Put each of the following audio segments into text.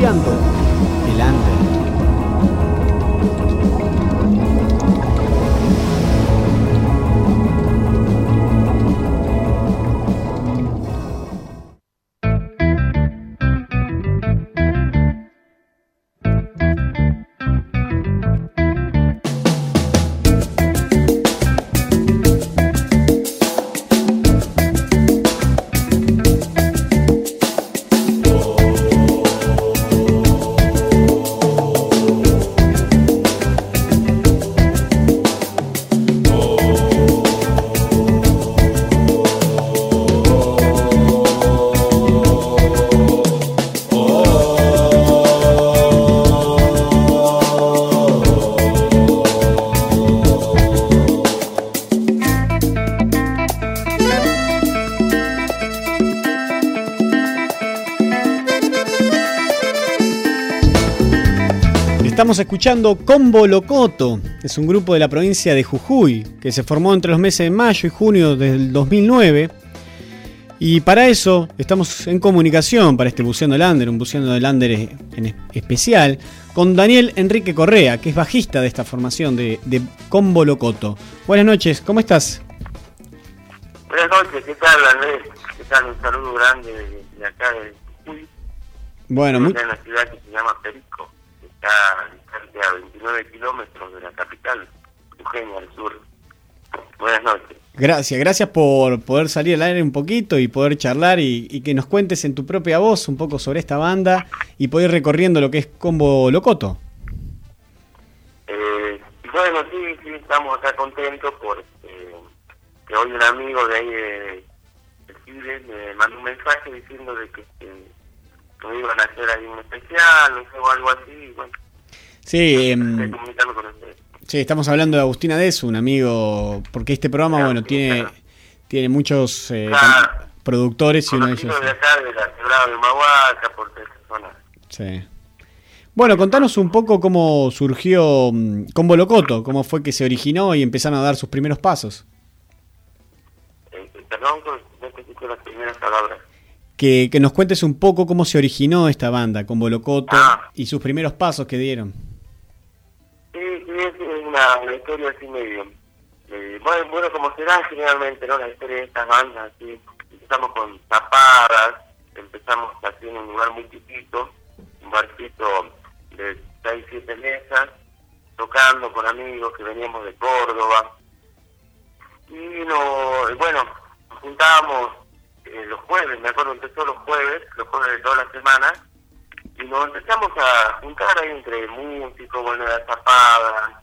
balbuceando escuchando Combo Locoto, es un grupo de la provincia de Jujuy que se formó entre los meses de mayo y junio del 2009. Y para eso estamos en comunicación para este Buceando Lander, un Buceando de Lander en especial, con Daniel Enrique Correa, que es bajista de esta formación de, Combo Locoto. Buenas noches, ¿cómo estás? Buenas noches, ¿qué tal Andrés? ¿Qué tal? Un saludo grande de, acá de Jujuy. Bueno, muy... en la ciudad que se llama Perico está a 29 kilómetros de la capital, Eugenia, al sur. Buenas noches. Gracias, gracias por poder salir al aire un poquito y poder charlar y, que nos cuentes en tu propia voz un poco sobre esta banda y poder ir recorriendo lo que es Combo Locoto. Eh, bueno, sí, sí, estamos acá contentos porque que hoy un amigo de ahí de, Chile me mandó un mensaje diciendo de que no iban a hacer ahí un especial, o algo así, bueno. Sí, em, sí, estamos hablando de Agustina Desu, un amigo, porque este programa, bueno, tiene tiene muchos eh, productores y uno de ellos... de acá, de la de Mahuaca, por zona. Sí. Bueno, contanos un poco cómo surgió mm, Combo Locoto, cómo fue que se originó y empezaron a dar sus primeros pasos. Eh, perdón, no te las primeras palabras que, nos cuentes un poco cómo se originó esta banda con Bolocoto ah. y sus primeros pasos que dieron. Una, historia así medio. Eh, bueno, como será generalmente, ¿no? La historia de estas bandas, así. Empezamos con tapadas, empezamos así en un lugar muy chiquito, un barcito de 6, 7 mesas, tocando con amigos que veníamos de Córdoba. Y no, bueno, juntábamos eh, los jueves, me acuerdo, empezó los jueves, los jueves de toda la semana, y nos empezamos a juntar ahí entre músicos, bueno, la tapada,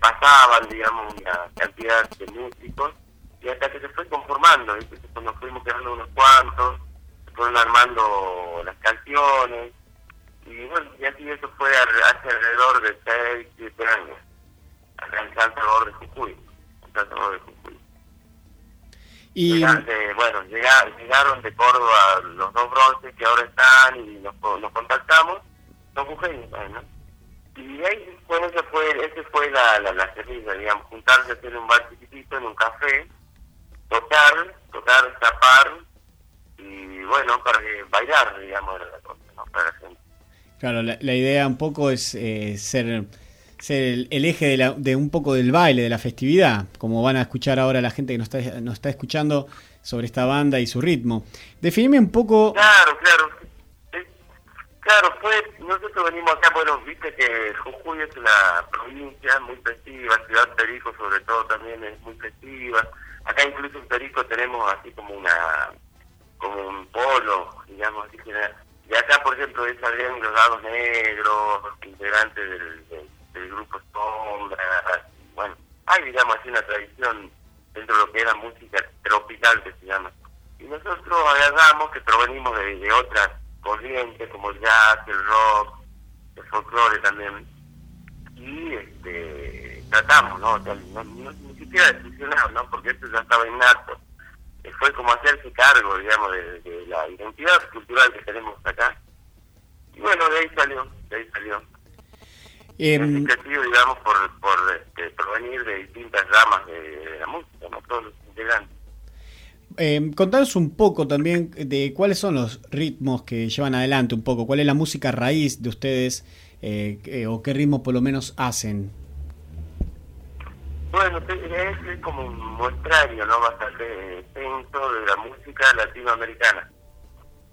pasaban, digamos, una cantidad de músicos, y hasta que se fue conformando, pues nos fuimos quedando unos cuantos, se fueron armando las canciones, y bueno, y así eso fue hace alrededor de 6, 7 años, acá en San Salvador de Jujuy, en San Salvador de Jujuy. Y... bueno, llegaron, de Córdoba los dos bronces que ahora están y nos, contactamos, son mujeres, ¿no? Y ahí, bueno, ese fue, ese fue la, la, la digamos, juntarse, hacer un bar chiquitito, en un café, tocar, tocar, tapar y bueno, para bailar, digamos, la cosa, ¿no? Para la gente. Claro, la, la idea un poco es eh, ser ser el, eje de, la, de, un poco del baile, de la festividad, como van a escuchar ahora la gente que nos está, nos está escuchando sobre esta banda y su ritmo. Definime un poco... Claro, claro. Claro, pues nosotros venimos acá, bueno, viste que Jujuy es una provincia muy festiva, Ciudad Perico sobre todo también es muy festiva. Acá incluso en Perico tenemos así como una como un polo, digamos así que y acá por ejemplo es salieron los lados negros, integrantes del del grupo Sombra, bueno, hay digamos así una tradición dentro de lo que era música tropical que se llama. Y nosotros agarramos que provenimos de, otras corrientes como el jazz, el rock, el folclore también, y este tratamos, ¿no? no, ni siquiera de fusionar, ¿no? Porque esto ya estaba innato. Eh, fue como hacerse cargo, digamos, de, de la identidad cultural que tenemos acá. Y bueno, de ahí salió, de ahí salió. Eh, digamos, por, por este, provenir de distintas ramas de, la música, ¿no? todos los integrantes. Eh, contanos un poco también de cuáles son los ritmos que llevan adelante un poco, cuál es la música raíz de ustedes eh, o qué ritmos por lo menos hacen. Bueno, es como un muestrario, ¿no? Bastante extenso de la música latinoamericana.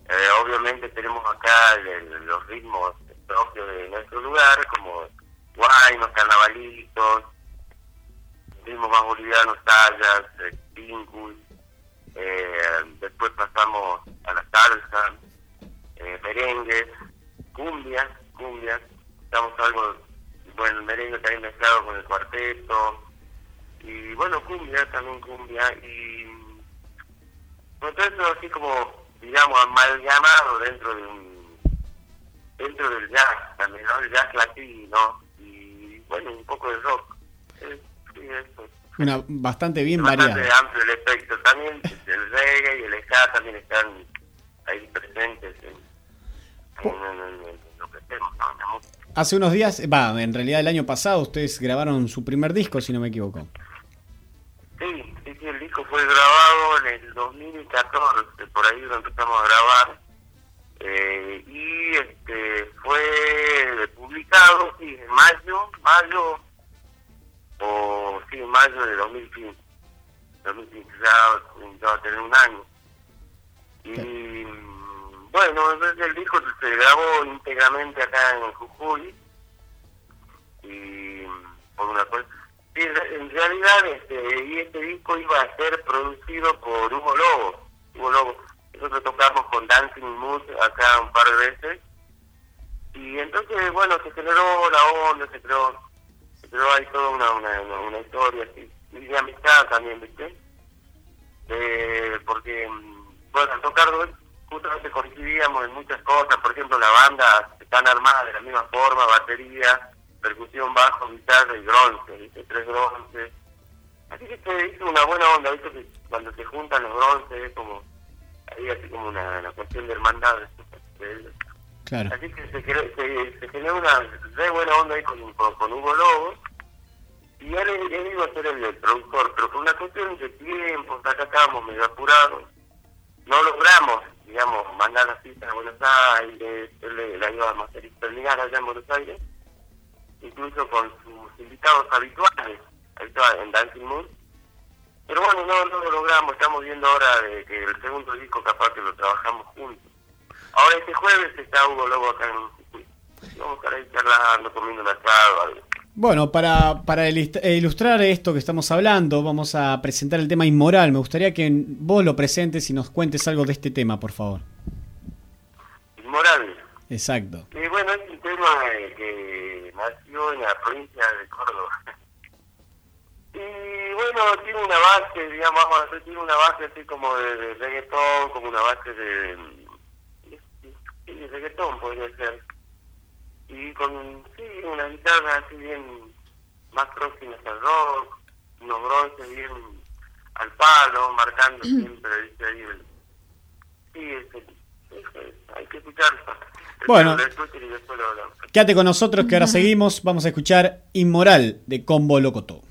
Eh, obviamente tenemos acá los ritmos propios de nuestro lugar, como guaynos, carnavalitos, ritmos más bolivianos, tallas, pingus, eh, después pasamos a la salsa, eh, merengues, cumbias, cumbias, estamos algo, bueno, el merengue también mezclado con el cuarteto, y bueno, cumbia, también cumbia, y bueno, todo eso así como, digamos, amalgamado dentro de un dentro del jazz también, ¿no? El jazz latino y bueno, un poco de rock. eso. Una, bastante bien variada. Bastante amplio el efecto. También el reggae y el ska también están ahí presentes en, lo que hacemos, Hace unos días, va, en realidad el año pasado ustedes grabaron su primer disco, si no me equivoco. Sí, sí, sí, el disco fue grabado en el 2014, por ahí lo empezamos a grabar. Eh, y este fue publicado, sí, en mayo, mayo o sí, en mayo de 2015. 2015 ya, va a tener un año. Y bueno, entonces el disco se grabó íntegramente acá en Jujuy. Y por una cosa. en realidad, este, y este disco iba a ser producido por Hugo Lobo. Hugo Lobo. Nosotros tocamos con Dancing Mood acá un par de veces. Y entonces, bueno, se generó la onda, se creó pero hay toda una, una, historia y de amistad también, ¿viste? Eh, porque, mm, bueno, al tocar justamente coincidíamos en muchas cosas, por ejemplo, la banda están armada de la misma forma, batería, percusión, bajo, guitarra y bronce, ¿viste? Tres bronces. Así que se hizo una buena onda, ¿viste? Que cuando se juntan los bronces es como, ahí así como una, una cuestión de hermandad. Así que se, se, generó una re buena onda ahí con, con, Hugo Lobo. Y él, él, iba a ser el, productor, pero por una cuestión de tiempo, acá estábamos medio apurados. No logramos, digamos, mandar la cita a Buenos Aires, él la iba a terminar allá en Buenos Aires, incluso con sus invitados habituales, habituales en Dancing Moon. Pero bueno, no, no lo logramos, estamos viendo ahora de que el segundo disco capaz que lo trabajamos juntos. Ahora este jueves está Hugo Lobo acá en Vamos a estar ahí charlando, comiendo un asado. Bueno, para, para ilustrar esto que estamos hablando, vamos a presentar el tema inmoral. Me gustaría que vos lo presentes y nos cuentes algo de este tema, por favor. Inmoral. Exacto. Y bueno, es un tema que nació en la provincia de Córdoba. Y bueno, tiene una base, digamos, vamos a decir, tiene una base así como de, de reggaetón, como una base de sí, reggaetón podría ser. Y con, sí, una guitarra así bien más próximas al rock, unos bronces bien al palo, marcando siempre, ¿viste? Ahí el, sí, hay que escucharlo. Bueno, quédate con nosotros que ahora seguimos. Vamos a escuchar Inmoral de Combo Locoto.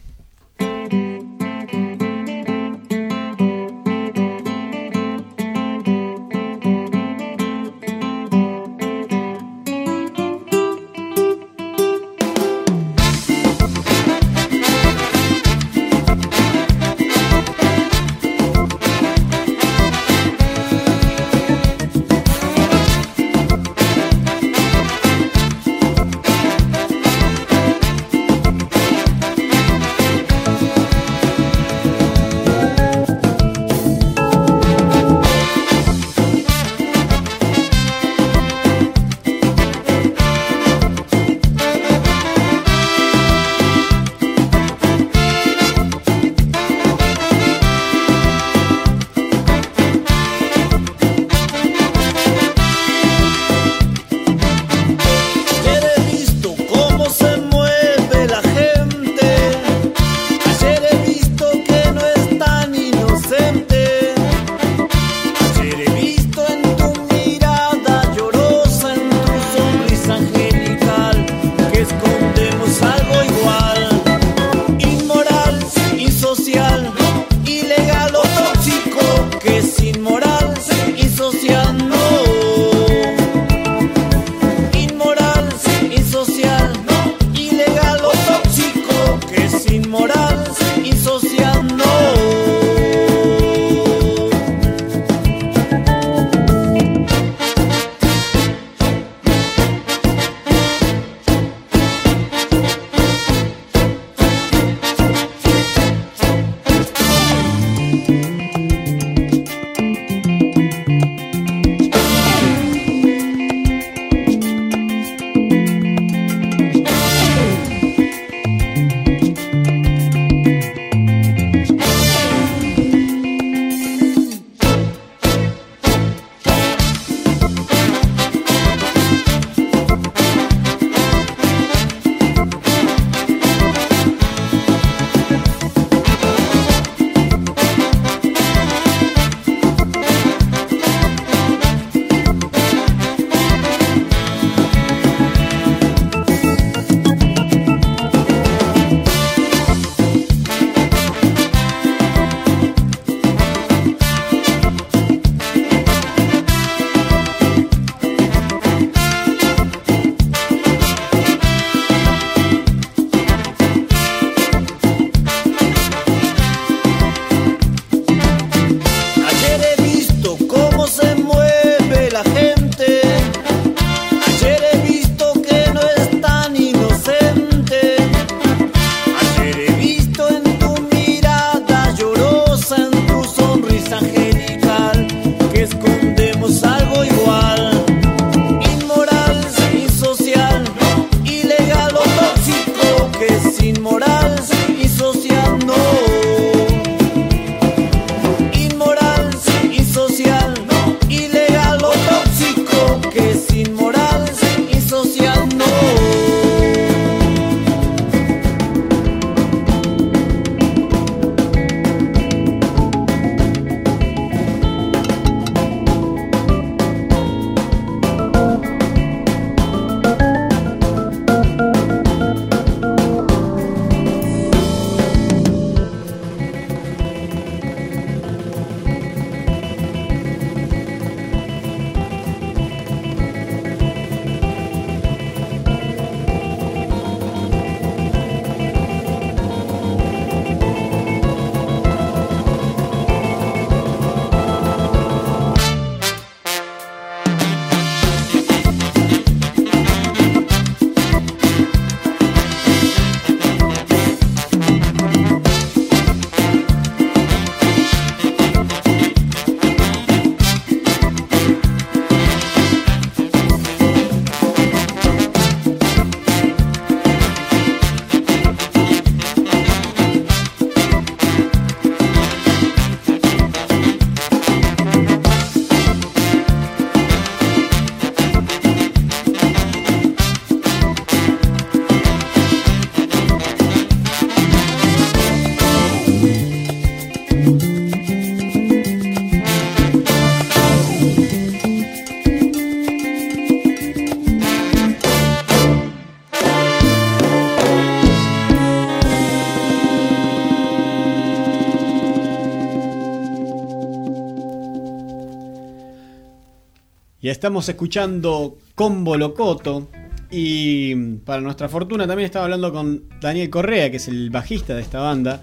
Y estamos escuchando Combo Locoto. Y para nuestra fortuna también estaba hablando con Daniel Correa, que es el bajista de esta banda.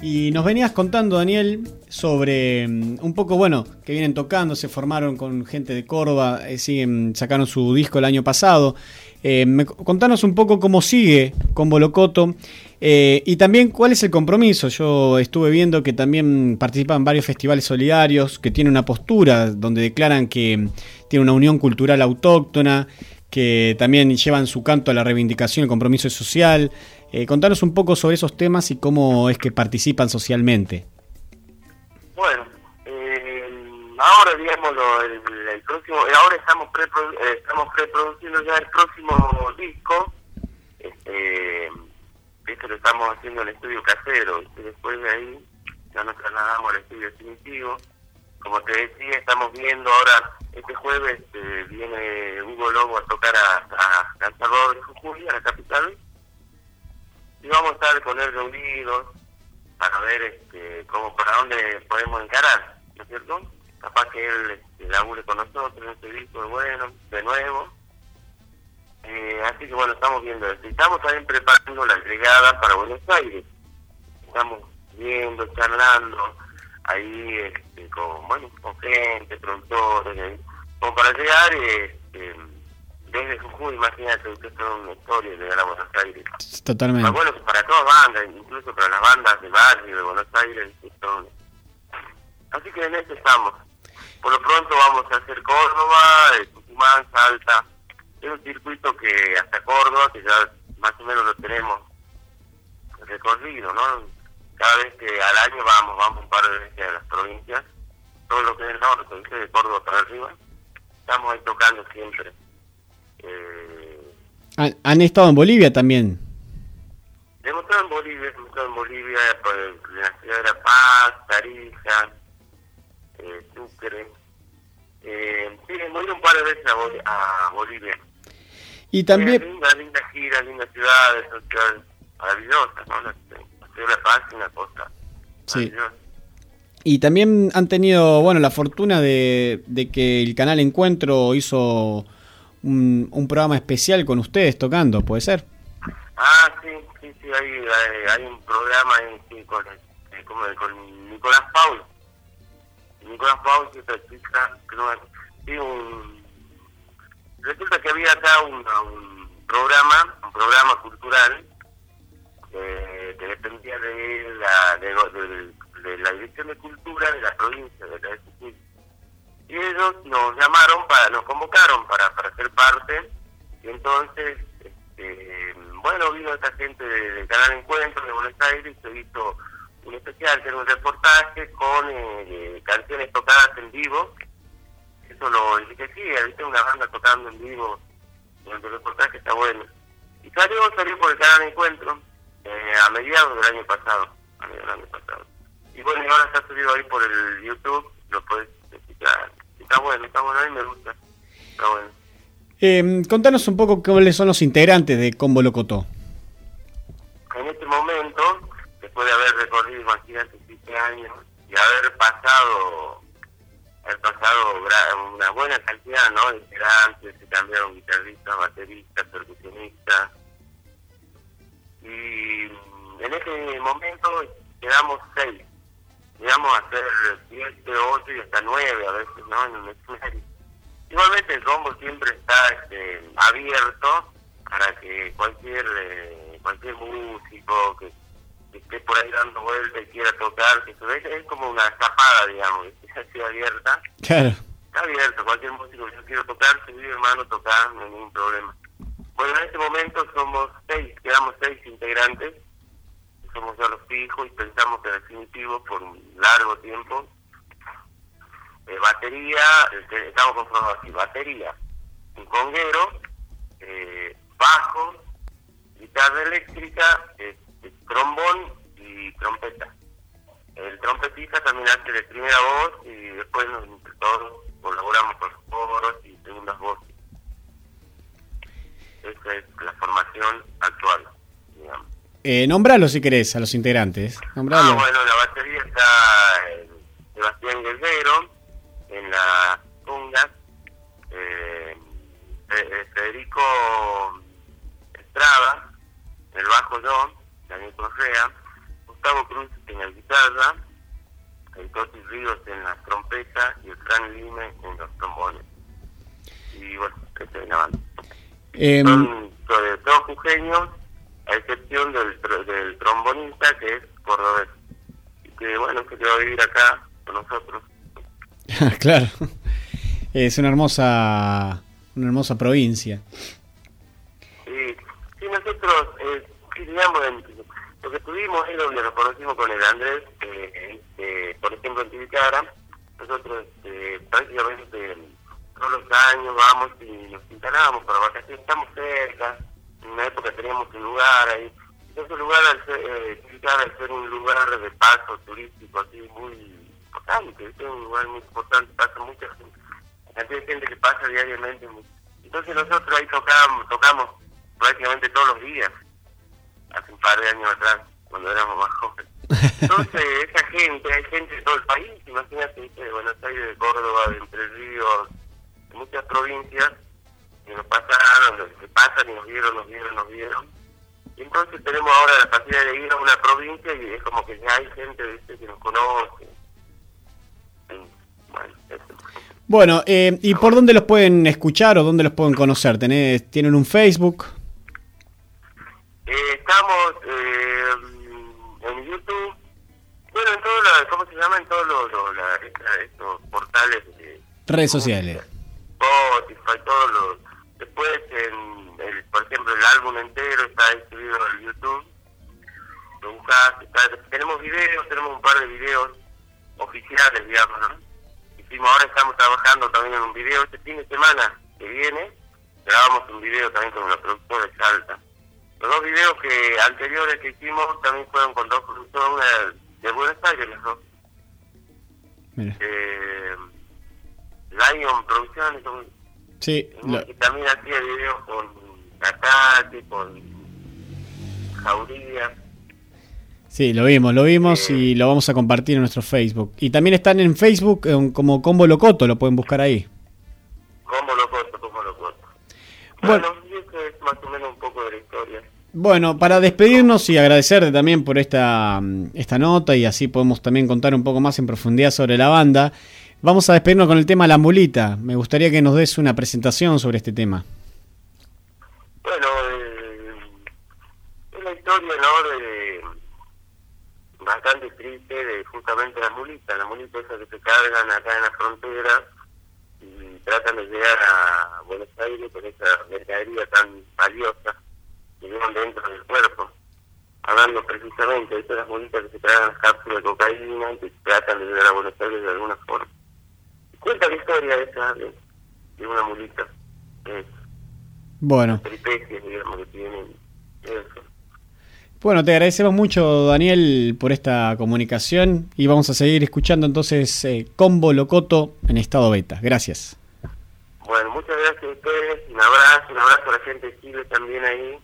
Y nos venías contando, Daniel, sobre mm, un poco, bueno, que vienen tocando, se formaron con gente de Córdoba, eh, siguen, sacaron su disco el año pasado. Eh, contanos un poco cómo sigue Combo Locoto eh, y también cuál es el compromiso. Yo estuve viendo que también participan varios festivales solidarios, que tienen una postura donde declaran que tiene una unión cultural autóctona, que también llevan su canto a la reivindicación, el compromiso social. Eh, contanos un poco sobre esos temas y cómo es que participan socialmente. Bueno, ahora digamos el, próximo, ahora estamos pre eh, estamos preproduciendo ya el próximo disco. Este, esto lo estamos haciendo en el estudio casero y después de ahí ya nos trasladamos al estudio definitivo. Como te decía, estamos viendo ahora, este jueves eh, viene Hugo Lobo a tocar a, a, de Jujuy, a la capital, y vamos a estar con él reunidos para ver este, cómo, para dónde podemos encarar, ¿no es cierto? Capaz que él este, labure con nosotros en este disco, bueno, de nuevo. Eh, así que bueno, estamos viendo esto. Estamos también preparando la llegada para Buenos Aires. Estamos viendo, charlando ahí este, con, bueno, con gente, productores, como para llegar este, desde Jujuy, imagínate, usted es una historia de llegar a Buenos Aires. Totalmente. bueno, para todas bandas, incluso para las bandas de barrio de Buenos Aires. Así que en esto estamos. Por lo pronto vamos a hacer Córdoba, Tucumán, Salta. Es un circuito que hasta Córdoba, que ya más o menos lo tenemos recorrido, ¿no? cada vez que al año vamos, vamos un par de veces a las provincias, todo lo que es el norte, de Córdoba para arriba, estamos ahí tocando siempre. Eh, ¿Han, estado en Bolivia también? Hemos estado en Bolivia, hemos estado en Bolivia, pues, en la ciudad de La Paz, Tarija, eh, Sucre. Eh, sí, hemos ido un par de veces a, Bolivia. Y también... Eh, linda, linda gira, lindas ciudades, son ciudades maravillosas, ¿no? la paz una cosa. Sí. Y también han tenido, bueno, la fortuna de, de que el canal Encuentro hizo un, un, programa especial con ustedes tocando, ¿puede ser? Ah, sí, sí, sí, hay, hay, un programa con, eh, con, Nicolás Paul. Nicolás que esta que no, sí, un, resulta que había acá un, programa, un programa cultural, eh, que dependía de la, de, la Dirección de Cultura de la provincia de la Y ellos nos llamaron, para nos convocaron para, para ser parte, y entonces, este, bueno, vino esta gente del Canal Encuentro de Buenos Aires se hizo un especial, que era un reportaje con eh, canciones tocadas en vivo. Eso lo enriquecía, viste, una banda tocando en vivo durante el reportaje está bueno. Y salió, salió por el Canal Encuentro eh, a mediados del año pasado. A mediados del año pasado. Y bueno, y ahora está subido ahí por el YouTube, lo puedes escuchar. Está bueno, está bueno, a mí me gusta. Está bueno. Eh, contanos un poco cuáles son los integrantes de Combo Locotó. En este momento, después de haber recorrido, imagínate, siete años y haber pasado haber pasado una buena cantidad ¿no? de integrantes, se cambiaron guitarristas, bateristas, percusionistas, y en ese momento quedamos seis. Llegamos a ser siete, ocho y hasta nueve a veces, ¿no? En un escenario. Igualmente el combo siempre está este, abierto para que cualquier eh, cualquier músico que, esté por ahí dando vueltas y quiera tocar, que es, es como una escapada, digamos, que sido abierta. Claro. Está abierto, cualquier músico que yo quiero tocar, si vive hermano tocar, no hay ningún problema. Bueno, en este momento somos seis, quedamos seis integrantes, somos ya los fijos y pensamos que definitivo por un largo tiempo. Eh, batería, estamos conformados así, batería, un conguero, eh, bajo, guitarra eléctrica, este, trombón y trompeta. El trompetista también hace de primera voz y después entre todos colaboramos con los coros y segundas voces esa es la formación actual, digamos. Eh, nombralo si querés a los integrantes. Nombralo. Ah, bueno, la batería está Sebastián Guerrero, en la conga, eh, Federico Estrada, en el bajo yo, Daniel Correa, Gustavo Cruz en la guitarra, el Toti Ríos en la trompeta y el Fran Lime en los trombones. Y bueno, esta es la banda. Eh, Son todos jujeños, a excepción del, del trombonista que es cordobés. Y que bueno, que va a vivir acá con nosotros. claro. Es una hermosa, una hermosa provincia. Sí, sí nosotros, eh, digamos, lo que tuvimos es donde nos conocimos con el Andrés, eh, eh, por ejemplo en Tibicara, nosotros eh, prácticamente todos los años vamos y nos instalamos para vacaciones, estamos cerca, en una época teníamos un lugar ahí, ese lugar al ser, eh, al ser un lugar de paso turístico así muy importante, es un lugar muy importante, pasa mucha gente, cantidad gente que pasa diariamente, entonces nosotros ahí tocamos, tocamos prácticamente todos los días, hace un par de años atrás, cuando éramos más jóvenes. Entonces, esa gente, hay gente de todo el país, imagínate, de Buenos Aires, de Córdoba, de Entre Ríos, de muchas provincias, que nos pasaron, que pasan y nos vieron, nos vieron, nos vieron. Y entonces tenemos ahora la facilidad de ir a una provincia y es como que ya hay gente ¿viste? que nos conoce. bueno, bueno eh, ¿y por dónde los pueden escuchar o dónde los pueden conocer? ¿Tenés, ¿Tienen un Facebook? Eh, estamos eh, en YouTube, bueno, en todos los, ¿cómo se llama? En todos los, estos portales. De, Redes sociales. Spotify, todos los. Después, en el, por ejemplo, el álbum entero está distribuido en YouTube. Lo buscas, tenemos videos, tenemos un par de videos oficiales, digamos, ¿no? Hicimos, ahora estamos trabajando también en un video este fin de semana que viene. Grabamos un video también con la productora de Salta los dos videos que anteriores que hicimos también fueron con dos productores, una de Buenos Aires, los dos. Eh, Lion Producciones, sí, y también hacía videos con Catati, con Jauría. Sí, lo vimos, lo vimos y lo vamos a compartir en nuestro Facebook. Y también están en Facebook eh, como Combo Locoto, lo pueden buscar ahí. Combo Locoto, Combo Locoto. Bueno, es más o menos un poco la historia. Bueno, para despedirnos y agradecerte también por esta, esta nota y así podemos también contar un poco más en profundidad sobre la banda, vamos a despedirnos con el tema La Mulita. Me gustaría que nos des una presentación sobre este tema. Bueno, eh, es la historia, ¿no? De, bastante triste de justamente la mulita, la mulita esa que se cargan acá en la frontera y tratan de llegar a Buenos Aires con esa mercadería tan valiosa que llevan dentro del cuerpo. Hablando precisamente de las bolitas que se tragan las cápsulas de cocaína y que tratan de llegar a Buenos Aires de alguna forma. Cuenta la historia de esa, de, una mulita. bueno. digamos, que tienen. Bueno, te agradecemos mucho, Daniel, por esta comunicación y vamos a seguir escuchando entonces eh, Combo Locoto en estado beta. Gracias. Bueno, muchas gracias a ustedes, un abrazo, un abrazo a la gente de Chile también ahí.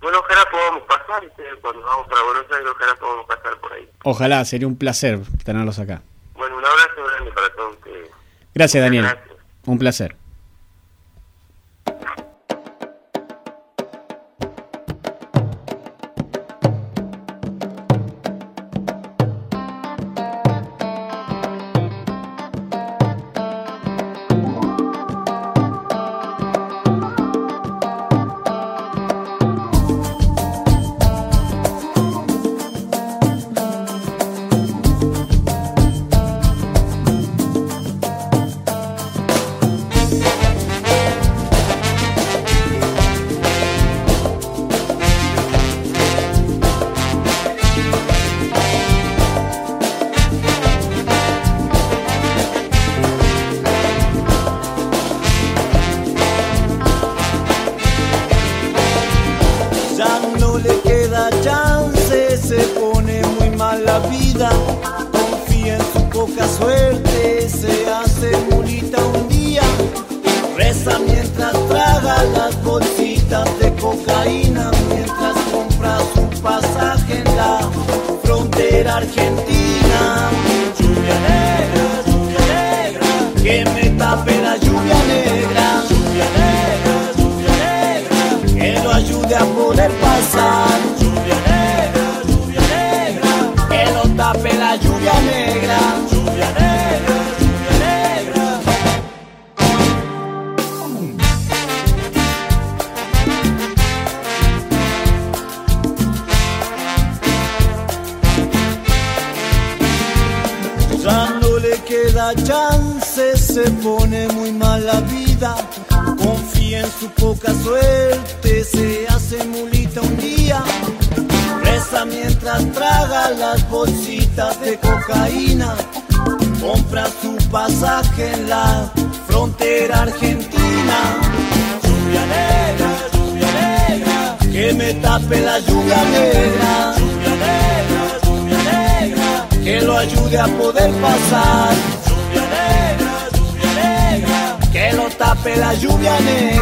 Bueno, ojalá podamos pasar, cuando vamos para Buenos Aires, ojalá podamos pasar por ahí. Ojalá, sería un placer tenerlos acá. Bueno, un abrazo grande para todos ustedes. Gracias, Daniel. Un placer. Lluvia negra.